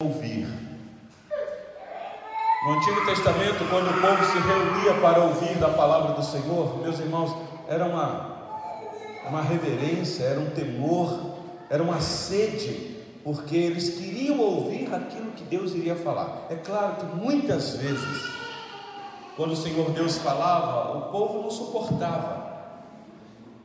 ouvir. No Antigo Testamento, quando o povo se reunia para ouvir da palavra do Senhor, meus irmãos, era uma, uma reverência, era um temor, era uma sede, porque eles queriam ouvir aquilo que Deus iria falar. É claro que muitas vezes, quando o Senhor Deus falava, o povo não suportava.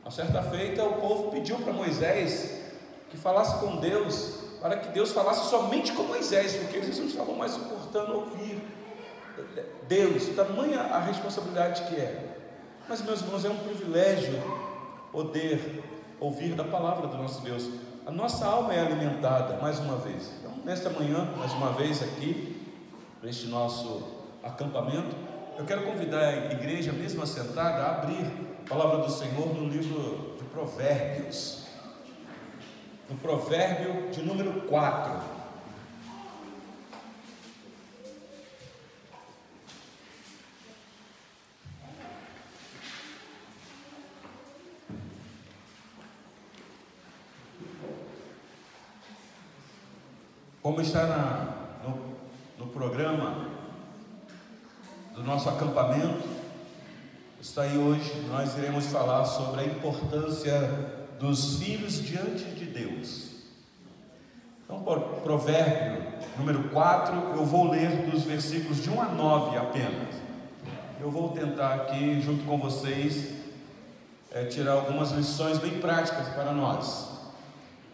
A certa feita, o povo pediu para Moisés que falasse com Deus para que Deus falasse somente com Moisés, porque eles não estavam mais suportando ouvir Deus, tamanha a responsabilidade que é. Mas, meus irmãos, é um privilégio poder ouvir da palavra do nosso Deus. A nossa alma é alimentada, mais uma vez. Então, nesta manhã, mais uma vez aqui, neste nosso acampamento, eu quero convidar a igreja, mesmo assentada, a abrir a palavra do Senhor no livro de Provérbios no provérbio de número 4. Como está na, no, no programa do nosso acampamento, está aí hoje, nós iremos falar sobre a importância dos filhos diante de Deus. Então, provérbio número 4, eu vou ler dos versículos de 1 a 9 apenas. Eu vou tentar aqui, junto com vocês, é, tirar algumas lições bem práticas para nós.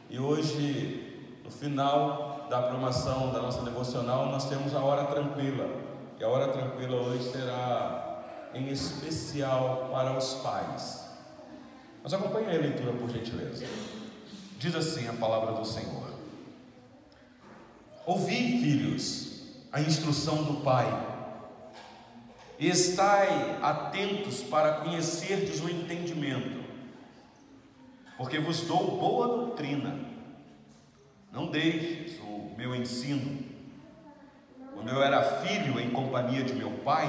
E hoje, no final da programação da nossa devocional, nós temos a hora tranquila. E a hora tranquila hoje será em especial para os pais. Mas acompanhe a leitura, por gentileza. Diz assim a palavra do Senhor: Ouvi, filhos, a instrução do Pai, e estai atentos para conhecerdes o entendimento, porque vos dou boa doutrina. Não deixes o meu ensino. Quando eu era filho em companhia de meu pai,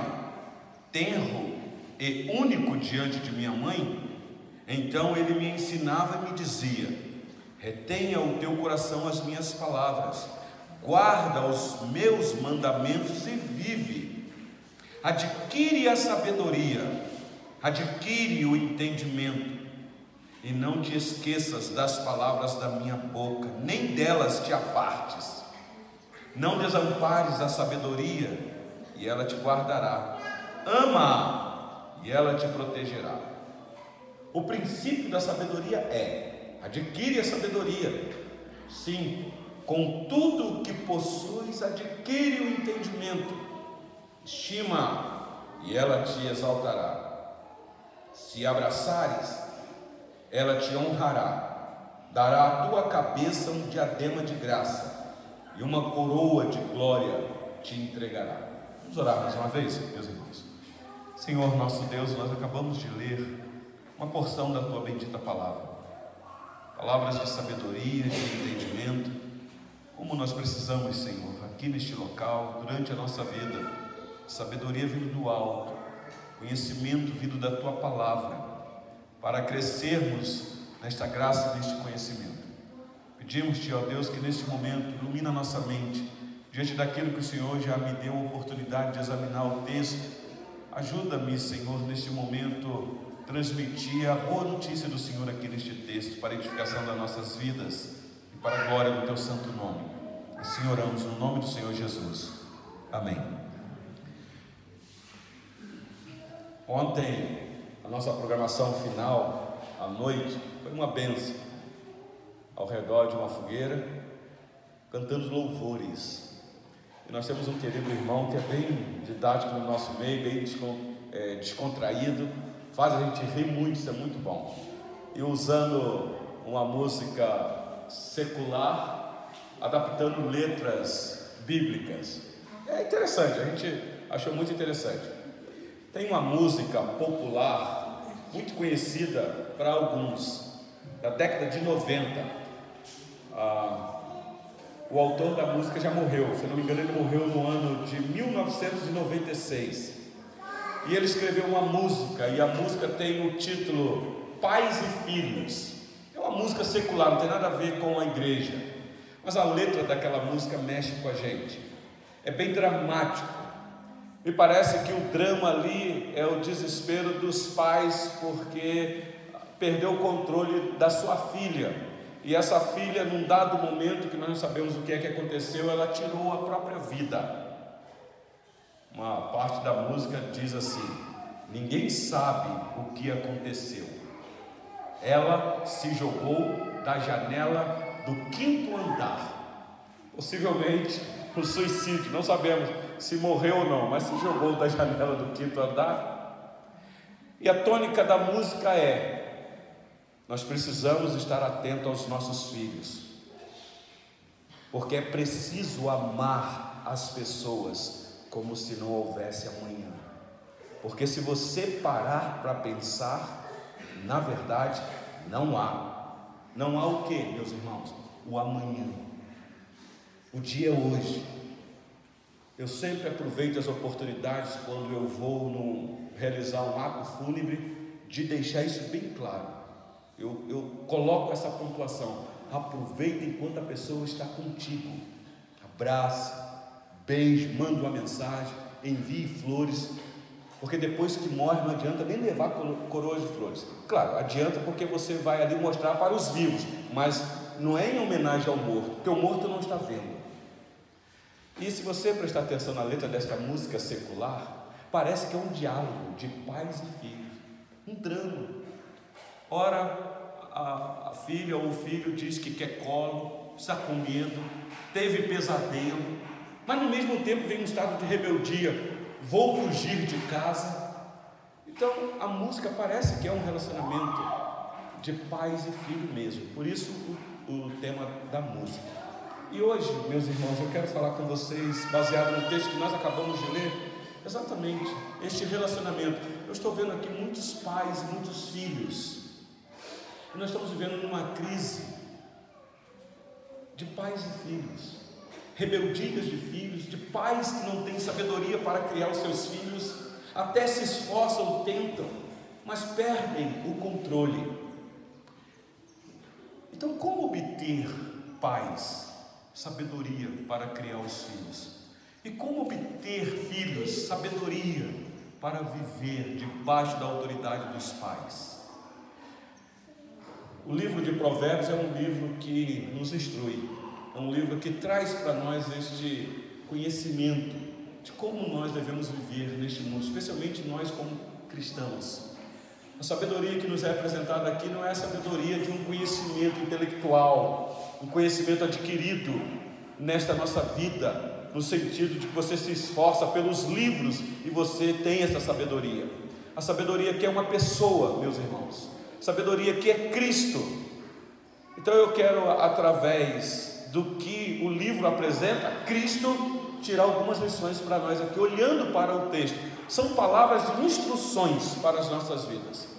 tenro e único diante de minha mãe, então ele me ensinava e me dizia: retenha o teu coração as minhas palavras, guarda os meus mandamentos e vive. Adquire a sabedoria, adquire o entendimento, e não te esqueças das palavras da minha boca, nem delas te apartes. Não desampares a sabedoria, e ela te guardará. Ama, e ela te protegerá. O princípio da sabedoria é: adquire a sabedoria. Sim, com tudo o que possuis, adquire o entendimento. Estima, e ela te exaltará. Se abraçares, ela te honrará. Dará à tua cabeça um diadema de graça, e uma coroa de glória te entregará. Vamos orar mais uma vez, meus irmãos. Senhor nosso Deus, nós acabamos de ler uma porção da tua bendita palavra. Palavras de sabedoria, de entendimento, como nós precisamos, Senhor, aqui neste local, durante a nossa vida. Sabedoria vindo do alto, conhecimento vindo da tua palavra, para crescermos nesta graça, neste conhecimento. Pedimos-te, ó Deus, que neste momento ilumina a nossa mente, diante daquilo que o Senhor já me deu a oportunidade de examinar o texto. Ajuda-me, Senhor, neste momento transmitir a boa notícia do Senhor aqui neste texto, para a edificação das nossas vidas e para a glória do Teu santo nome. Assim oramos no nome do Senhor Jesus. Amém. Ontem, a nossa programação final, à noite, foi uma benção. Ao redor de uma fogueira, cantando louvores. E nós temos um querido irmão que é bem didático no nosso meio, bem é, descontraído faz a gente rir muito, isso é muito bom. E usando uma música secular, adaptando letras bíblicas. É interessante, a gente achou muito interessante. Tem uma música popular, muito conhecida para alguns, da década de 90. Ah, o autor da música já morreu, se não me engano, ele morreu no ano de 1996. E ele escreveu uma música, e a música tem o título Pais e Filhos. É uma música secular, não tem nada a ver com a igreja. Mas a letra daquela música mexe com a gente. É bem dramático. Me parece que o drama ali é o desespero dos pais porque perdeu o controle da sua filha. E essa filha, num dado momento que nós não sabemos o que é que aconteceu, ela tirou a própria vida. Uma parte da música diz assim: Ninguém sabe o que aconteceu. Ela se jogou da janela do quinto andar. Possivelmente um suicídio, não sabemos se morreu ou não, mas se jogou da janela do quinto andar. E a tônica da música é: nós precisamos estar atentos aos nossos filhos, porque é preciso amar as pessoas como se não houvesse amanhã. Porque se você parar para pensar, na verdade, não há. Não há o que, meus irmãos? O amanhã. O dia é hoje. Eu sempre aproveito as oportunidades quando eu vou no, realizar um ato fúnebre de deixar isso bem claro. Eu, eu coloco essa pontuação. Aproveita enquanto a pessoa está contigo. Abraça, beije, manda uma mensagem, envie flores, porque depois que morre não adianta nem levar coroas de flores. Claro, adianta porque você vai ali mostrar para os vivos, mas não é em homenagem ao morto, porque o morto não está vendo. E se você prestar atenção na letra desta música secular, parece que é um diálogo de pais e filhos, um drama. Ora, a, a filha ou o filho diz que quer colo, está com medo, teve pesadelo, mas no mesmo tempo vem um estado de rebeldia, vou fugir de casa. Então a música parece que é um relacionamento de pais e filho mesmo, por isso o, o tema da música. E hoje, meus irmãos, eu quero falar com vocês, baseado no texto que nós acabamos de ler, exatamente este relacionamento. Eu estou vendo aqui muitos pais e muitos filhos, e nós estamos vivendo numa crise de pais e filhos, rebeldias de filhos, de pais que não têm sabedoria para criar os seus filhos, até se esforçam, tentam, mas perdem o controle. Então, como obter pais? sabedoria para criar os filhos. E como obter filhos, sabedoria para viver debaixo da autoridade dos pais. O livro de Provérbios é um livro que nos instrui, é um livro que traz para nós este conhecimento de como nós devemos viver neste mundo, especialmente nós como cristãos. A sabedoria que nos é apresentada aqui não é a sabedoria de um conhecimento intelectual, um conhecimento adquirido nesta nossa vida, no sentido de que você se esforça pelos livros e você tem essa sabedoria. A sabedoria que é uma pessoa, meus irmãos. Sabedoria que é Cristo. Então eu quero, através do que o livro apresenta, Cristo, tirar algumas lições para nós aqui, olhando para o texto. São palavras de instruções para as nossas vidas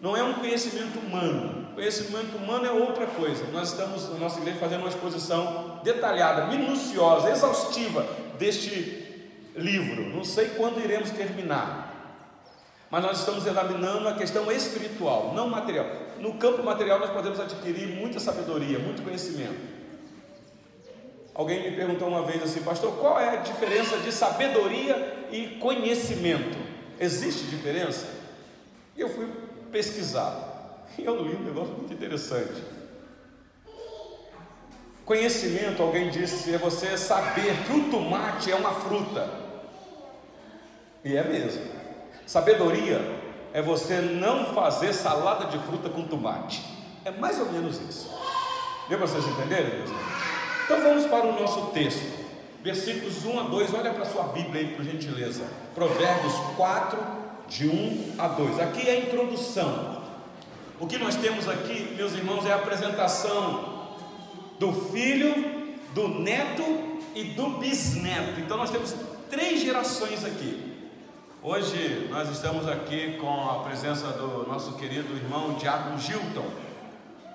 não é um conhecimento humano. Conhecimento humano é outra coisa. Nós estamos na nossa igreja fazendo uma exposição detalhada, minuciosa, exaustiva deste livro. Não sei quando iremos terminar. Mas nós estamos examinando a questão espiritual, não material. No campo material nós podemos adquirir muita sabedoria, muito conhecimento. Alguém me perguntou uma vez assim, pastor, qual é a diferença de sabedoria e conhecimento? Existe diferença? E eu fui pesquisar. E eu li um negócio muito interessante. Conhecimento, alguém disse, é você saber que o tomate é uma fruta. E é mesmo. Sabedoria é você não fazer salada de fruta com tomate. É mais ou menos isso. Deu para vocês entenderem, Então vamos para o nosso texto. Versículos 1 a 2, olha para a sua Bíblia aí, por gentileza. Provérbios 4, de 1 a 2. Aqui é a introdução. O que nós temos aqui, meus irmãos, é a apresentação do filho, do neto e do bisneto. Então nós temos três gerações aqui. Hoje nós estamos aqui com a presença do nosso querido irmão Diácono Gilton.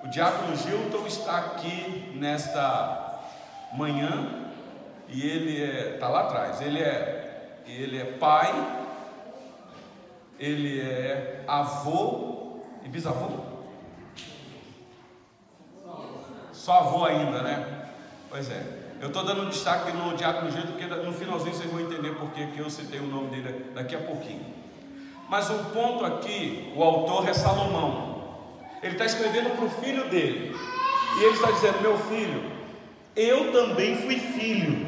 O Diácono Gilton está aqui nesta manhã e ele está é, tá lá atrás. Ele é, ele é pai ele é avô e bisavô? Só avô ainda, né? Pois é. Eu estou dando destaque no Diácono Gildo, porque no finalzinho vocês vão entender por que eu citei o nome dele daqui a pouquinho. Mas o ponto aqui, o autor é Salomão. Ele está escrevendo para o filho dele. E ele está dizendo: Meu filho, eu também fui filho.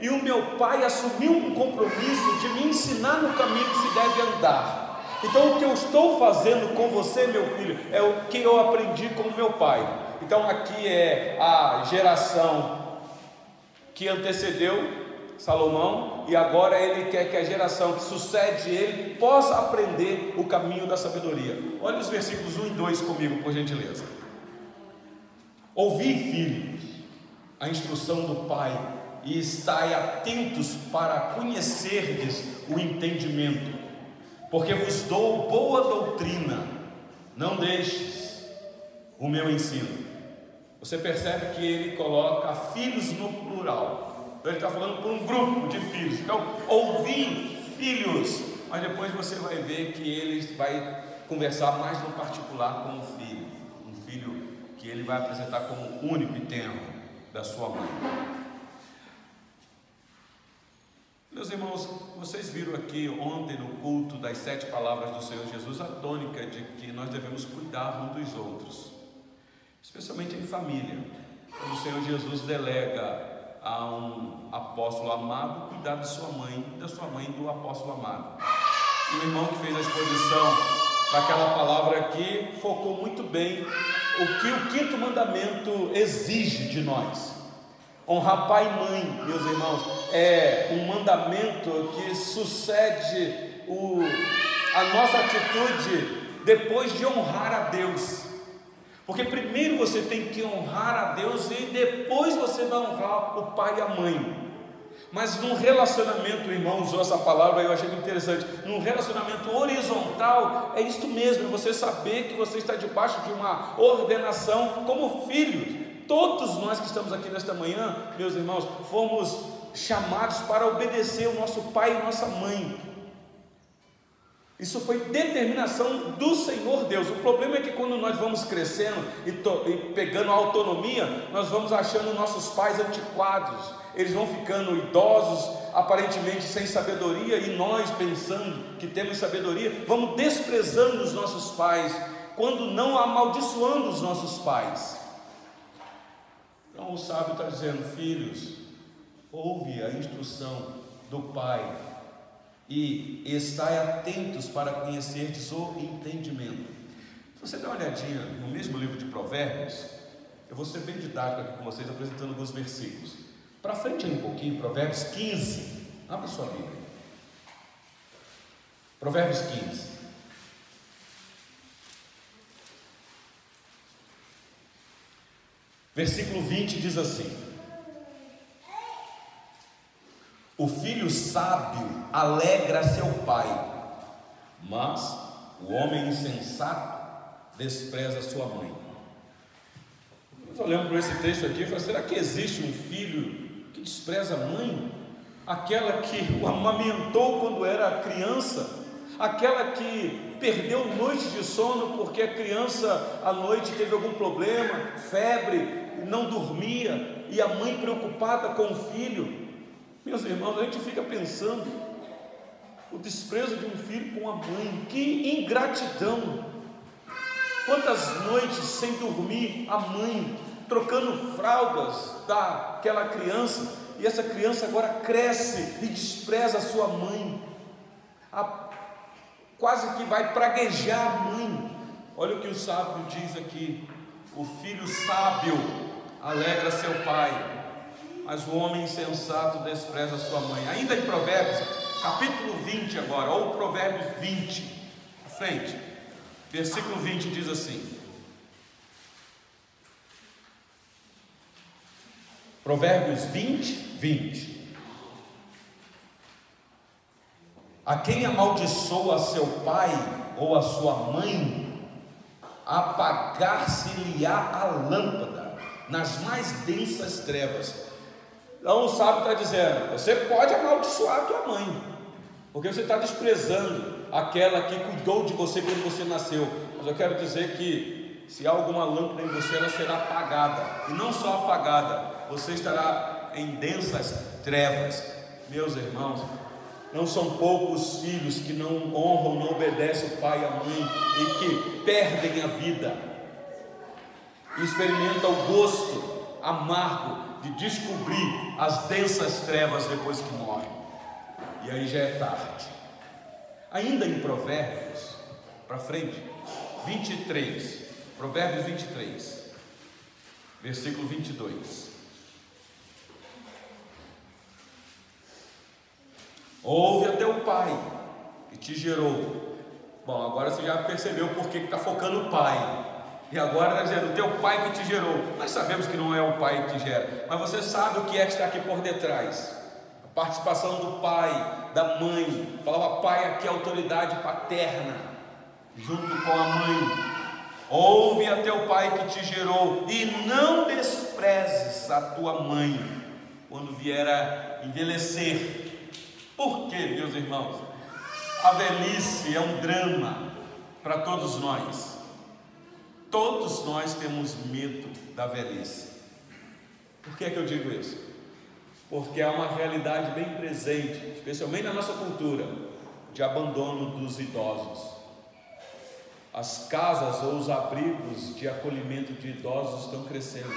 E o meu pai assumiu um compromisso de me ensinar no caminho que se deve andar. Então, o que eu estou fazendo com você, meu filho, é o que eu aprendi com meu pai. Então, aqui é a geração que antecedeu Salomão, e agora ele quer que a geração que sucede ele possa aprender o caminho da sabedoria. Olha os versículos 1 e 2 comigo, por gentileza. Ouvi, filhos, a instrução do Pai, e estai atentos para conhecerdes o entendimento, porque vos dou boa doutrina, não deixes o meu ensino. Você percebe que ele coloca filhos no plural. Então ele está falando por um grupo de filhos. Então, ouvi filhos, mas depois você vai ver que ele vai conversar mais no particular com o filho, um filho que ele vai apresentar como único e tenro da sua mãe. Meus irmãos, vocês viram aqui ontem no culto das sete palavras do Senhor Jesus a tônica de que nós devemos cuidar uns dos outros, especialmente em família. Quando o Senhor Jesus delega a um apóstolo amado cuidar de sua mãe, da sua mãe do apóstolo amado. E o irmão que fez a exposição daquela palavra aqui focou muito bem o que o quinto mandamento exige de nós. Honrar pai e mãe, meus irmãos, é um mandamento que sucede o, a nossa atitude depois de honrar a Deus. Porque primeiro você tem que honrar a Deus e depois você vai honrar o pai e a mãe. Mas num relacionamento, o irmão usou essa palavra, eu achei interessante. Num relacionamento horizontal, é isto mesmo, é você saber que você está debaixo de uma ordenação como filho. Todos nós que estamos aqui nesta manhã, meus irmãos, fomos chamados para obedecer o nosso pai e nossa mãe. Isso foi determinação do Senhor Deus. O problema é que quando nós vamos crescendo e, to, e, pegando autonomia, nós vamos achando nossos pais antiquados, eles vão ficando idosos, aparentemente sem sabedoria, e nós, pensando que temos sabedoria, vamos desprezando os nossos pais, quando não amaldiçoando os nossos pais. Então o sábio está dizendo: filhos, ouve a instrução do pai e estai atentos para conhecerdes o entendimento. Se você der uma olhadinha no mesmo livro de Provérbios, eu vou ser bem didático aqui com vocês, apresentando alguns versículos. Para frente um pouquinho, Provérbios 15. Abra sua Bíblia. Provérbios 15. Versículo 20 diz assim: O filho sábio alegra seu pai, mas o homem insensato despreza sua mãe. Nós olhamos para esse texto aqui e falamos: será que existe um filho que despreza a mãe? Aquela que o amamentou quando era criança, aquela que perdeu noites de sono porque a criança à noite teve algum problema, febre, não dormia, e a mãe preocupada com o filho, meus irmãos, a gente fica pensando o desprezo de um filho com a mãe, que ingratidão. Quantas noites sem dormir, a mãe trocando fraldas daquela criança, e essa criança agora cresce e despreza a sua mãe, a, quase que vai praguejar a mãe. Olha o que o sábio diz aqui: o filho sábio alegra seu pai, mas o homem insensato despreza sua mãe. Ainda em Provérbios, capítulo 20 agora, ou Provérbios 20, à frente, versículo 20 diz assim: Provérbios 20, 20. A quem amaldiçoa seu pai ou a sua mãe, apagar-se-lhe-á a lâmpada nas mais densas trevas então o sábio está dizendo: você pode amaldiçoar a tua mãe, porque você está desprezando aquela que cuidou de você quando você nasceu. Mas eu quero dizer que se há alguma lâmpada em você, ela será apagada, e não só apagada, você estará em densas trevas. Meus irmãos, não são poucos filhos que não honram, não obedecem o pai e a mãe e que perdem a vida experimentam o gosto amargo de descobrir as densas trevas depois que morrem. E aí já é tarde. Ainda em Provérbios, para frente, 23, Provérbios 23, versículo 22. Ouve a teu pai que te gerou. Bom, agora você já percebeu por que está focando o pai. E agora está dizendo, teu pai que te gerou. Nós sabemos que não é o pai que te gera, mas você sabe o que é que está aqui por detrás. A participação do pai, da mãe. A palavra pai aqui é autoridade paterna, junto com a mãe. Ouve a teu pai que te gerou, e não desprezes a tua mãe quando vier a envelhecer. Por quê, meus irmãos? A velhice é um drama para todos nós. Todos nós temos medo da velhice. Por que é que eu digo isso? Porque há uma realidade bem presente, especialmente na nossa cultura, de abandono dos idosos. As casas ou os abrigos de acolhimento de idosos estão crescendo,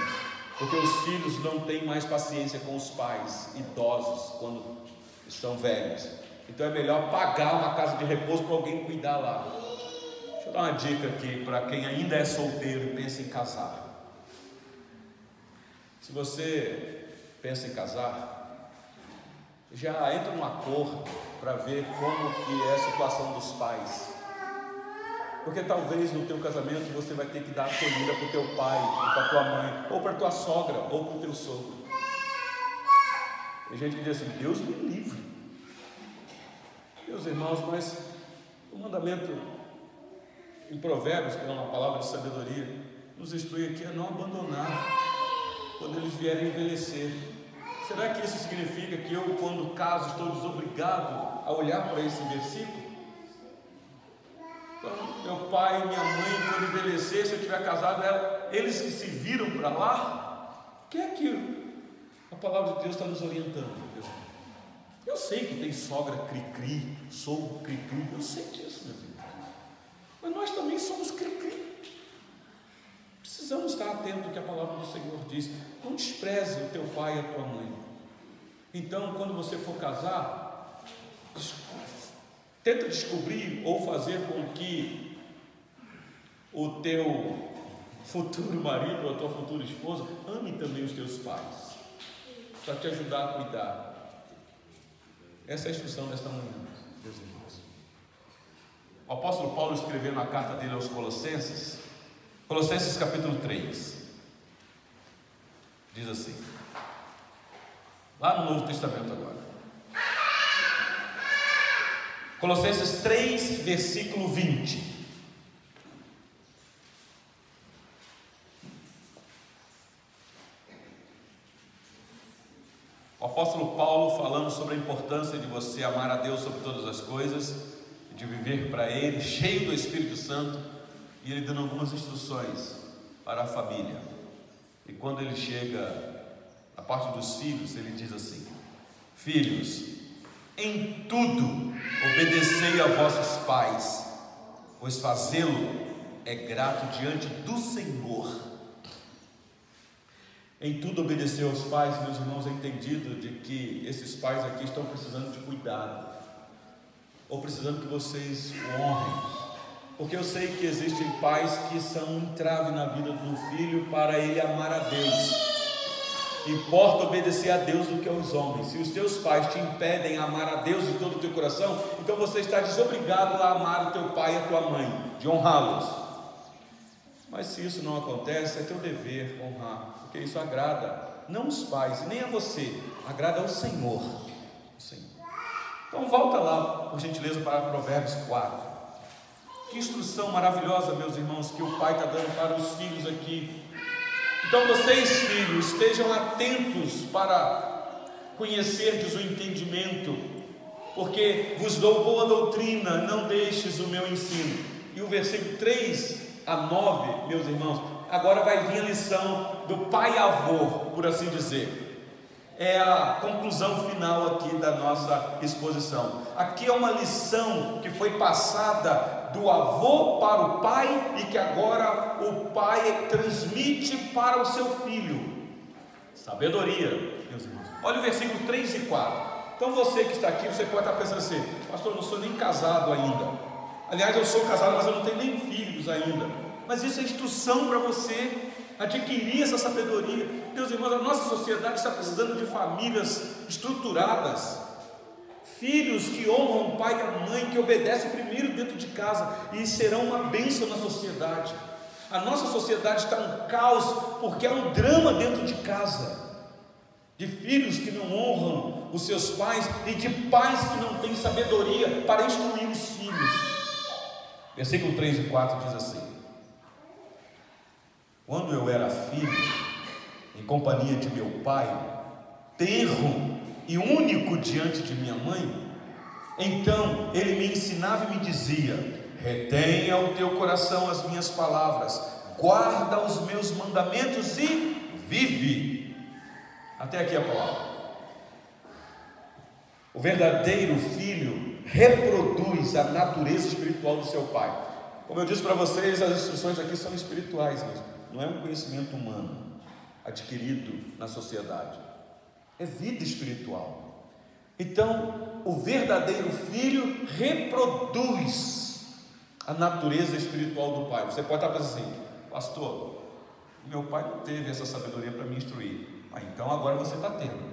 porque os filhos não têm mais paciência com os pais idosos quando estão velhos. Então é melhor pagar uma casa de repouso para alguém cuidar lá. Eu dar uma dica aqui para quem ainda é solteiro e pensa em casar. Se você pensa em casar, já entra num acordo para ver como que é a situação dos pais. Porque talvez no teu casamento você vai ter que dar acolhida para o teu pai, para tua mãe, ou para tua sogra, ou para o teu sogro. Tem gente que diz assim, Deus me livre. Meus irmãos, mas o mandamento em Provérbios, que é uma palavra de sabedoria, nos instrui aqui a não abandonar quando eles vierem envelhecer. Será que isso significa que eu, quando caso, estou desobrigado a olhar para esse versículo? Então, meu pai e minha mãe, quando envelhecer, se eu tiver casado, eles que se viram para lá, que é que a palavra de Deus está nos orientando. Eu sei que tem sogra cri-cri, sogro cri-cri, eu sei disso, meu filho. Mas nós também somos cri-cri. Precisamos estar atentos ao que a palavra do Senhor diz. Não despreze o teu pai e a tua mãe. Então, quando você for casar, tenta descobrir ou fazer com que o teu futuro marido ou a tua futura esposa ame também os teus pais para te ajudar a cuidar. Essa é a instrução desta manhã, meus irmãos. O apóstolo Paulo escreveu na carta dele aos Colossenses, Colossenses capítulo 3, diz assim, lá no Novo Testamento agora. Colossenses 3, versículo 20. O apóstolo Paulo falando sobre a importância de você amar a Deus sobre todas as coisas, de viver para Ele, cheio do Espírito Santo, e ele dando algumas instruções para a família. E quando ele chega à parte dos filhos, ele diz assim: Filhos, em tudo obedecei a vossos pais, pois fazê-lo é grato diante do Senhor em tudo obedecer aos pais, meus irmãos, é entendido de que esses pais aqui estão precisando de cuidado, ou precisando que vocês o honrem, porque eu sei que existem pais que são um entrave na vida do filho para ele amar a Deus. Importa obedecer a Deus do que aos homens. Se os teus pais te impedem a amar a Deus de todo o teu coração, então você está desobrigado a amar o teu pai e a tua mãe, de honrá-los. Mas se isso não acontece, é teu dever honrar porque isso agrada não os pais, nem a você, agrada ao Senhor. Senhor. Então volta lá, por gentileza, para Provérbios 4. Que instrução maravilhosa, meus irmãos, que o pai está dando para os filhos aqui. Então vocês, filhos, estejam atentos para conhecerdes o entendimento, porque vos dou boa doutrina, não deixes o meu ensino. E o versículo 3 a 9, meus irmãos, agora vai vir a lição do pai-avô, por assim dizer. É a conclusão final aqui da nossa exposição. Aqui é uma lição que foi passada do avô para o pai e que agora o pai transmite para o seu filho. Sabedoria, meus irmãos. Olha o versículo 3 e 4. Então você que está aqui, você pode estar pensando assim, pastor, eu não sou nem casado ainda. Aliás, eu sou casado, mas eu não tenho nem filhos ainda. Mas isso é instrução para você adquirir essa sabedoria. Meus irmãos, a nossa sociedade está precisando de famílias estruturadas, filhos que honram o pai e a mãe, que obedecem primeiro dentro de casa e serão uma bênção na sociedade. A nossa sociedade está um caos porque há um drama dentro de casa, de filhos que não honram os seus pais e de pais que não têm sabedoria para instruir os filhos. Versículo 3 e 4 diz assim: Quando eu era filho, em companhia de meu pai, tenro e único diante de minha mãe, então ele me ensinava e me dizia: Retenha o teu coração as minhas palavras, guarda os meus mandamentos e vive. Até aqui a palavra. O verdadeiro filho reproduz a natureza espiritual do seu pai. Como eu disse para vocês, as instruções aqui são espirituais mesmo, não é um conhecimento humano adquirido na sociedade, é vida espiritual. Então, o verdadeiro filho reproduz a natureza espiritual do pai. Você pode estar pensando assim, pastor, meu pai não teve essa sabedoria para me instruir. Ah, então agora você está tendo.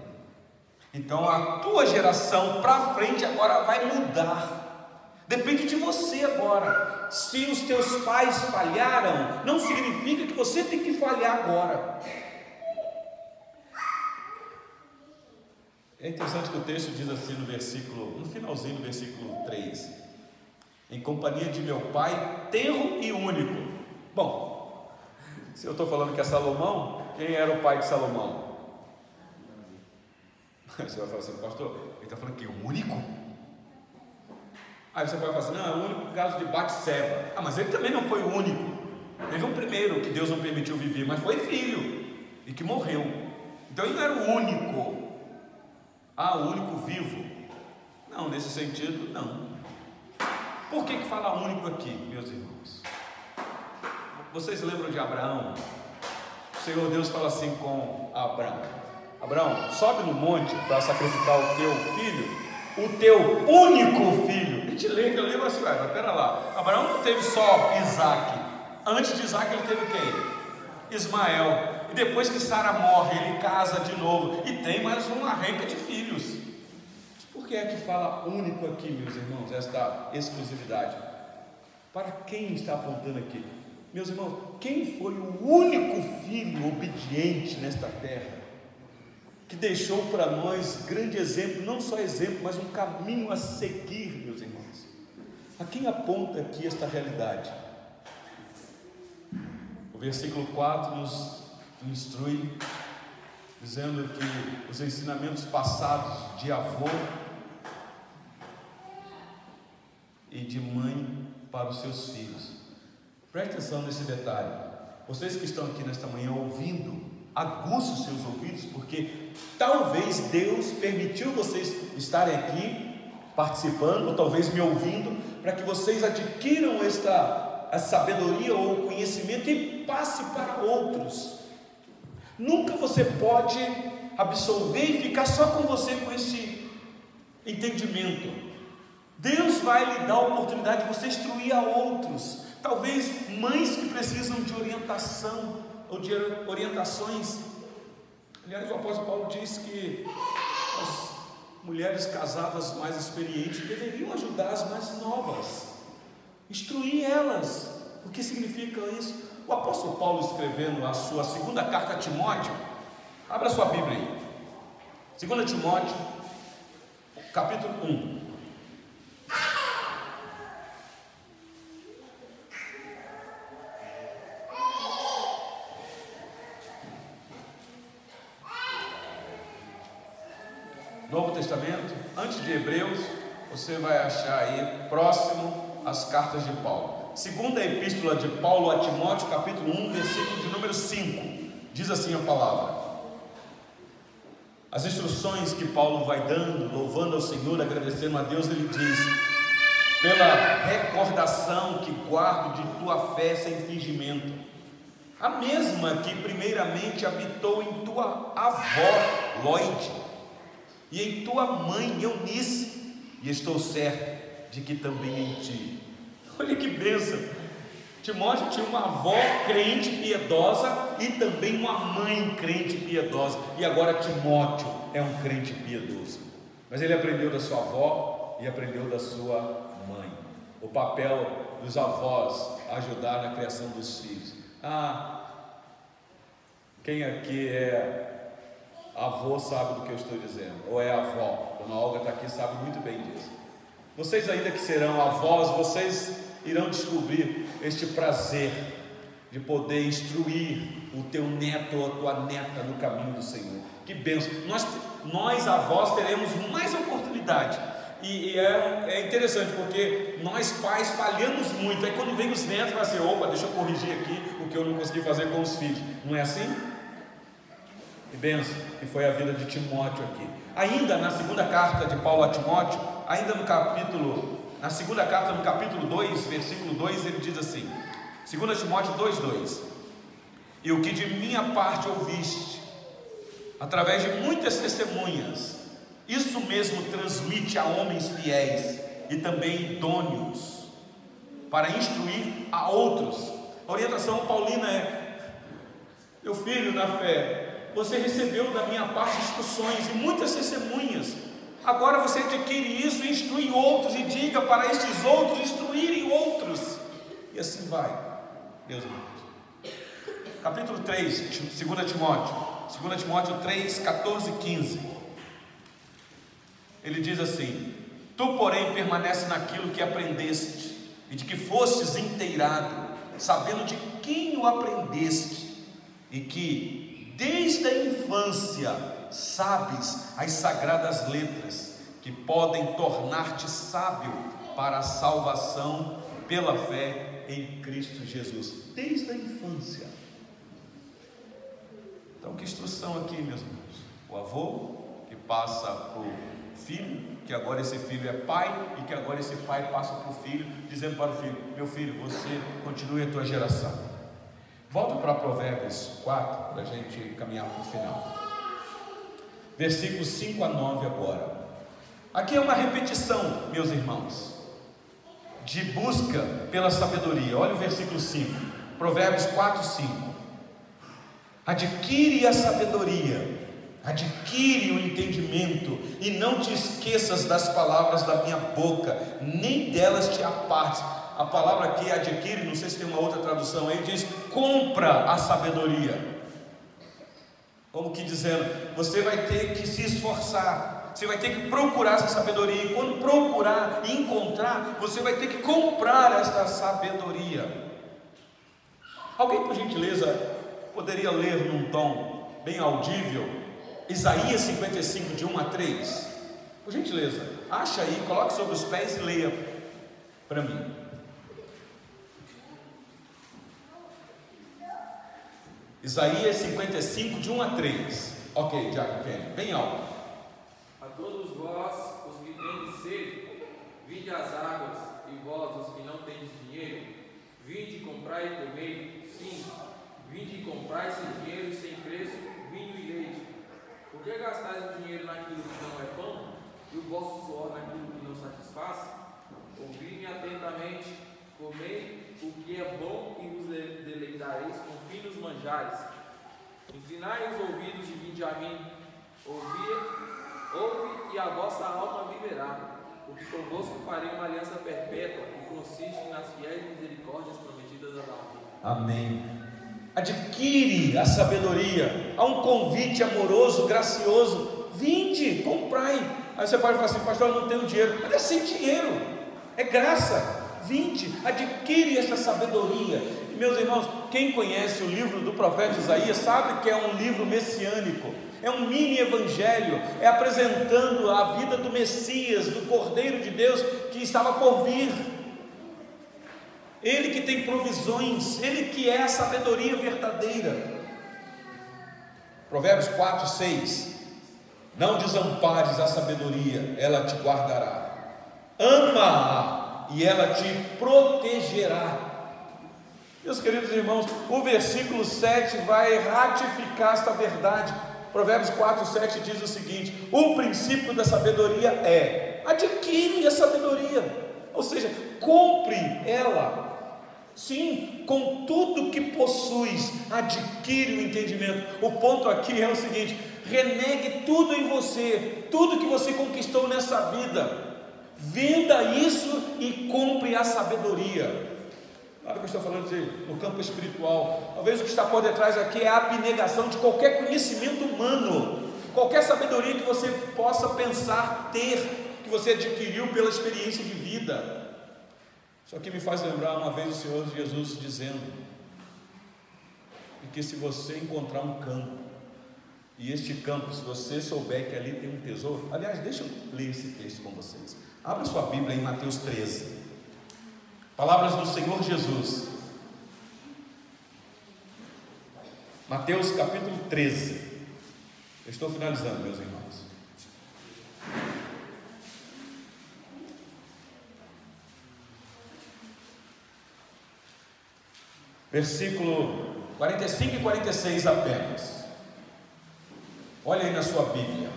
Então a tua geração para frente agora vai mudar. Depende de você agora. Se os teus pais falharam, não significa que você tem que falhar agora. É interessante que o texto diz assim no versículo, no finalzinho do versículo 3 em companhia de meu pai, tenro e único. Bom, se eu estou falando que é Salomão, quem era o pai de Salomão? Você vai falar assim, pastor, ele está falando que o único? Aí você vai falar assim, não, é o único caso de Batseba. Ah, mas ele também não foi o único. Teve um primeiro que Deus não permitiu viver, mas foi filho e que morreu. Então ele não era o único. Ah, o único vivo. Não, nesse sentido, não. Por que, que fala único aqui, meus irmãos? Vocês lembram de Abraão? O Senhor Deus fala assim com Abraão: Abraão, sobe no monte para sacrificar o teu filho, o teu único filho. Gente lê, eu lembro assim, mas pera lá. Abraão não teve só Isaac. Antes de Isaac ele teve quem? Ismael. E depois que Sara morre, ele casa de novo. E tem mais uma renca de filhos. Por que é que fala único aqui, meus irmãos, esta exclusividade? Para quem está apontando aqui? Meus irmãos, quem foi o único filho obediente nesta terra? Que deixou para nós grande exemplo, não só exemplo, mas um caminho a seguir, meus irmãos. A quem aponta aqui esta realidade? O versículo 4 nos instrui, dizendo que os ensinamentos passados de avô e de mãe para os seus filhos. Preste atenção nesse detalhe. Vocês que estão aqui nesta manhã ouvindo, aguçem os seus ouvidos, porque talvez Deus permitiu vocês estarem aqui participando, ou talvez me ouvindo, para que vocês adquiram esta a sabedoria ou conhecimento e passe para outros. Nunca você pode absolver e ficar só com você com este entendimento. Deus vai lhe dar a oportunidade de você instruir a outros. Talvez mães que precisam de orientação ou de orientações. Aliás, o apóstolo Paulo diz que as mulheres casadas mais experientes deveriam ajudar as mais novas, instruir elas. O que significa isso? O apóstolo Paulo escrevendo a sua segunda carta a Timóteo, abra sua Bíblia aí. 2 Timóteo, capítulo 1. Novo Testamento, antes de Hebreus, você vai achar aí próximo às cartas de Paulo. segunda epístola de Paulo a Timóteo, capítulo 1, versículo de número 5. Diz assim a palavra: As instruções que Paulo vai dando, louvando ao Senhor, agradecendo a Deus, ele diz: Pela recordação que guardo de tua fé sem fingimento, a mesma que primeiramente habitou em tua avó Lloyd e em tua mãe Eunice, e estou certo de que também em ti. Olha que bênção! Timóteo tinha uma avó crente piedosa e também uma mãe crente piedosa, e agora Timóteo é um crente piedoso. Mas ele aprendeu da sua avó e aprendeu da sua mãe. O papel dos avós ajudar na criação dos filhos. Ah, quem aqui é avô sabe do que eu estou dizendo, ou é avó. Dona Olga está aqui sabe muito bem disso. Vocês ainda que serão avós, vocês irão descobrir este prazer de poder instruir o teu neto ou a tua neta no caminho do Senhor. Que benção! Nós, nós avós teremos mais oportunidade. E, e é, é, interessante porque nós pais falhamos muito. Aí quando vem os netos, vai assim: opa, deixa eu corrigir aqui o que eu não consegui fazer com os filhos. Não é assim? Que benção, que foi a vida de Timóteo aqui. Ainda na segunda carta de Paulo a Timóteo, ainda no capítulo, na segunda carta, no capítulo 2, versículo 2, ele diz assim: 2 Timóteo 2,2: E o que de minha parte ouviste, através de muitas testemunhas, isso mesmo transmite a homens fiéis e também idôneos, para instruir a outros. A orientação paulina é: meu filho na fé, você recebeu da minha parte instruções e muitas testemunhas. Agora você adquire isso e instrui outros e diga para estes outros instruírem outros. E assim vai. Deus amado. Capítulo 3, 2 Timóteo. 2 Timóteo 3, 14 e 15. Ele diz assim: Tu, porém, permanece naquilo que aprendeste e de que fostes inteirado, sabendo de quem o aprendeste e que desde a infância sabes as sagradas letras que podem tornar-te sábio para a salvação pela fé em Cristo Jesus. Desde a infância. Então, que instrução aqui, meus irmãos? O avô que passa para o filho, que agora esse filho é pai, e que agora esse pai passa para o filho, dizendo para o filho: Meu filho, você continue a tua geração. Volta para Provérbios 4, para a gente caminhar para o final. Versículos 5 a 9 agora. Aqui é uma repetição, meus irmãos, de busca pela sabedoria. Olha o versículo 5, Provérbios 4, 5. Adquire a sabedoria, adquire o entendimento, e não te esqueças das palavras da minha boca, nem delas te apartes a palavra aqui adquire, não sei se tem uma outra tradução aí, diz compra a sabedoria. Como que dizendo, você vai ter que se esforçar, você vai ter que procurar essa sabedoria, e quando procurar e encontrar, você vai ter que comprar esta sabedoria. Alguém, por gentileza, poderia ler num tom bem audível, Isaías 55, de 1 a 3? Por gentileza, acha aí, coloque sobre os pés e leia para mim. Isaías 55, de 1 a 3. Ok, Jack Penny, bem alto. A todos vós, os que tendes sede, vinde às águas, e vós, os que não tendes dinheiro, vinde comprai e comei, sim, vinde comprai sem dinheiro sem preço, vinho e leite. Por que gastais o dinheiro naquilo que não é pão, e o vosso suor naquilo que não satisfaz? Ouvi-me atentamente, comei o que é bom e vos deleitareis com finos manjares. Inclinai os ouvidos e vinde a mim. Ouvi, ouve e a vossa alma viverá. Porque convosco farei uma aliança perpétua que consiste nas fiéis misericórdias prometidas a Davi. Amém. Adquire a sabedoria. Há um convite amoroso, gracioso. Vinde, comprai. Aí você pode falar assim, pastor, eu não tenho dinheiro. Mas é sem dinheiro. É graça. Vinde, adquire esta sabedoria. Meus irmãos, quem conhece o livro do profeta Isaías sabe que é um livro messiânico, é um mini evangelho, é apresentando a vida do Messias, do Cordeiro de Deus que estava por vir. Ele que tem provisões, Ele que é a sabedoria verdadeira. Provérbios 4, 6. Não desampares a sabedoria, ela te guardará. Ama-a e ela te protegerá. Meus queridos irmãos, o versículo 7 vai ratificar esta verdade. Provérbios 4, 7 diz o seguinte: O princípio da sabedoria é adquire a sabedoria, ou seja, compre ela. Sim, com tudo que possuis, adquire o entendimento. O ponto aqui é o seguinte: renegue tudo em você, tudo que você conquistou nessa vida, venda isso e compre a sabedoria. Claro que eu estou falando de, no campo espiritual. Talvez o que está por detrás aqui é a abnegação de qualquer conhecimento humano, qualquer sabedoria que você possa pensar ter, que você adquiriu pela experiência de vida. Só que me faz lembrar uma vez o Senhor Jesus dizendo que se você encontrar um campo e este campo, se você souber que ali tem um tesouro, aliás, deixa eu ler esse texto com vocês. Abra sua Bíblia em Mateus 13. Palavras do Senhor Jesus. Mateus capítulo 13. Eu estou finalizando, meus irmãos. Versículo 45 e 46 apenas. Olha aí na sua Bíblia.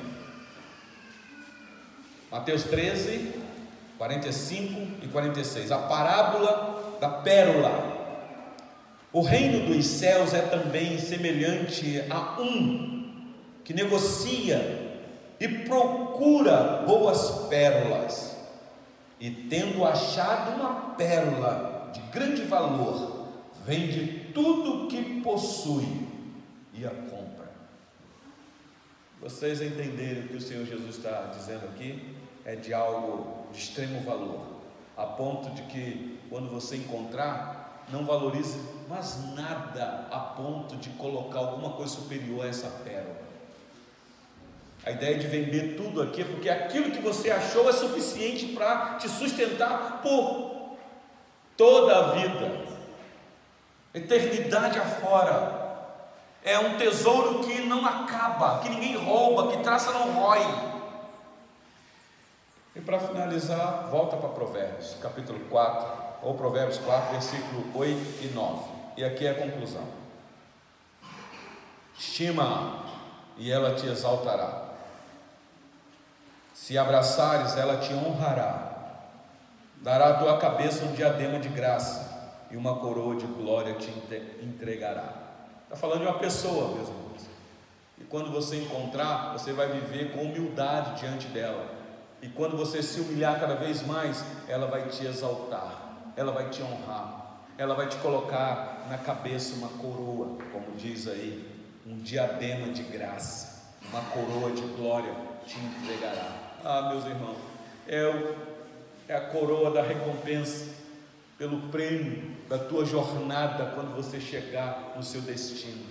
Mateus 13, 45 e 46. A parábola da pérola. O reino dos céus é também semelhante a um que negocia e procura boas pérolas. E tendo achado uma pérola de grande valor, vende tudo o que possui e a vocês entenderem o que o Senhor Jesus está dizendo aqui, é de algo de extremo valor, a ponto de que quando você encontrar, não valorize mais nada a ponto de colocar alguma coisa superior a essa pérola. A ideia de vender tudo aqui é porque aquilo que você achou é suficiente para te sustentar por toda a vida, eternidade afora. É um tesouro que não acaba, que ninguém rouba, que traça não rói. E para finalizar, volta para Provérbios, capítulo 4, ou Provérbios 4, versículo 8 e 9. E aqui é a conclusão. Estima e ela te exaltará. Se abraçares, ela te honrará. Dará à tua cabeça um diadema de graça e uma coroa de glória te entregará. Está falando de uma pessoa, meus irmãos. E quando você encontrar, você vai viver com humildade diante dela. E quando você se humilhar cada vez mais, ela vai te exaltar, ela vai te honrar, ela vai te colocar na cabeça uma coroa, como diz aí, um diadema de graça, uma coroa de glória te entregará. Ah, meus irmãos, é, o, é a coroa da recompensa pelo prêmio da tua jornada quando você chegar no seu destino.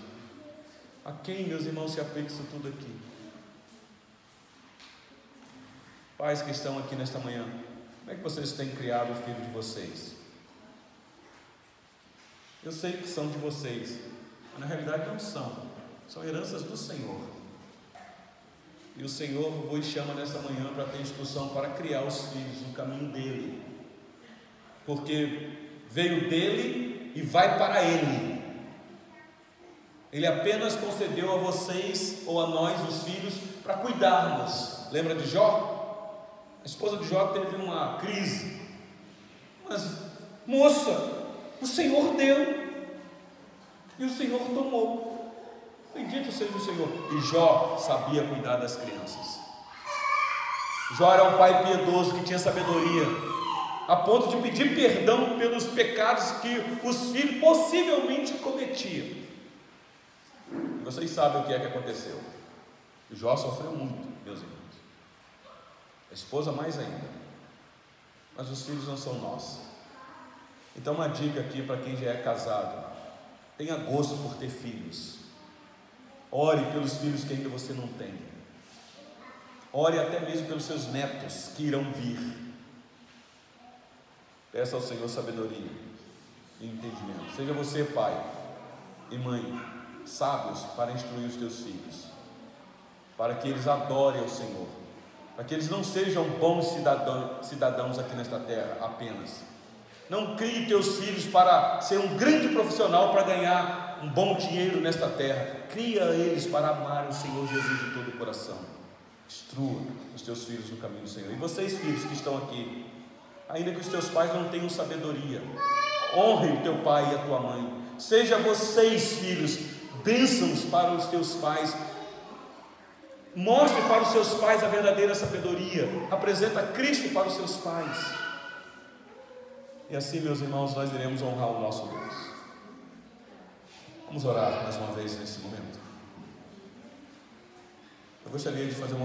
A quem, meus irmãos, se aplica isso tudo aqui? Pais que estão aqui nesta manhã, como é que vocês têm criado o filho de vocês? Eu sei que são de vocês, mas na realidade não são, são heranças do Senhor. E o Senhor vos chama nesta manhã para ter instrução para criar os filhos no caminho dele porque veio dele e vai para ele. Ele apenas concedeu a vocês ou a nós, os filhos, para cuidarmos. Lembra de Jó? A esposa de Jó teve uma crise. Mas, moça, o Senhor deu e o Senhor tomou. Bendito seja o Senhor. E Jó sabia cuidar das crianças. Jó era um pai piedoso que tinha sabedoria a ponto de pedir perdão pelos pecados que os filhos possivelmente cometiam. E vocês sabem o que é que aconteceu. Jó sofreu muito, meus irmãos. A esposa mais ainda. Mas os filhos não são nossos. Então, uma dica aqui para quem já é casado: tenha gosto por ter filhos. Ore pelos filhos que ainda você não tem. Ore até mesmo pelos seus netos que irão vir. Peça ao Senhor sabedoria. e entendimento. Seja você, pai e mãe, sábios para instruir os teus filhos, para que eles adorem ao Senhor, para que eles não sejam bons cidadãos, cidadãos aqui nesta terra apenas. Não crie teus filhos para ser um grande profissional para ganhar um bom dinheiro nesta terra. Cria eles para amar o Senhor Jesus de todo o coração. Instrua os teus filhos no caminho do Senhor. E vocês, filhos que estão aqui, ainda que os teus pais não tenham sabedoria, honre o teu pai e a tua mãe. Seja vocês, filhos, bênçãos para os teus pais. Mostre para os seus pais a verdadeira sabedoria. Apresenta Cristo para os seus pais. E assim, meus irmãos, nós iremos honrar o nosso Deus. Vamos orar mais uma vez nesse momento. Eu gostaria de fazer uma